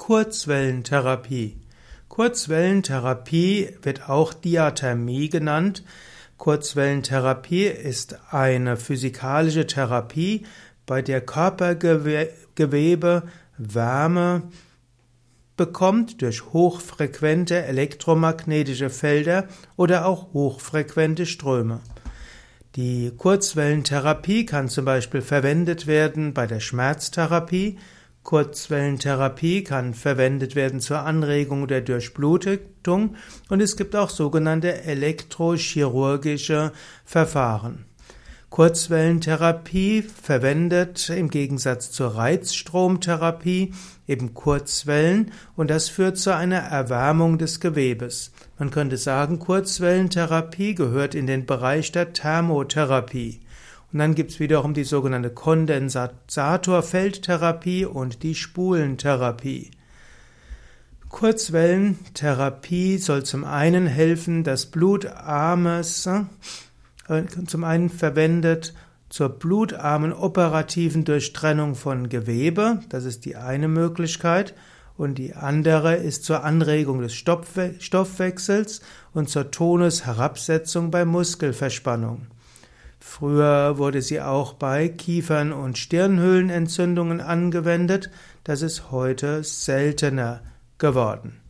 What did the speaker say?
Kurzwellentherapie. Kurzwellentherapie wird auch Diathermie genannt. Kurzwellentherapie ist eine physikalische Therapie, bei der Körpergewebe Wärme bekommt durch hochfrequente elektromagnetische Felder oder auch hochfrequente Ströme. Die Kurzwellentherapie kann zum Beispiel verwendet werden bei der Schmerztherapie, Kurzwellentherapie kann verwendet werden zur Anregung der Durchblutung und es gibt auch sogenannte elektrochirurgische Verfahren. Kurzwellentherapie verwendet im Gegensatz zur Reizstromtherapie eben Kurzwellen und das führt zu einer Erwärmung des Gewebes. Man könnte sagen, Kurzwellentherapie gehört in den Bereich der Thermotherapie. Und dann gibt es wiederum die sogenannte Kondensatorfeldtherapie und die Spulentherapie. Kurzwellentherapie soll zum einen helfen, das blutarmes, äh, zum einen verwendet zur blutarmen operativen Durchtrennung von Gewebe, das ist die eine Möglichkeit, und die andere ist zur Anregung des Stoffwechsels und zur Tonusherabsetzung bei Muskelverspannung. Früher wurde sie auch bei Kiefern- und Stirnhöhlenentzündungen angewendet, das ist heute seltener geworden.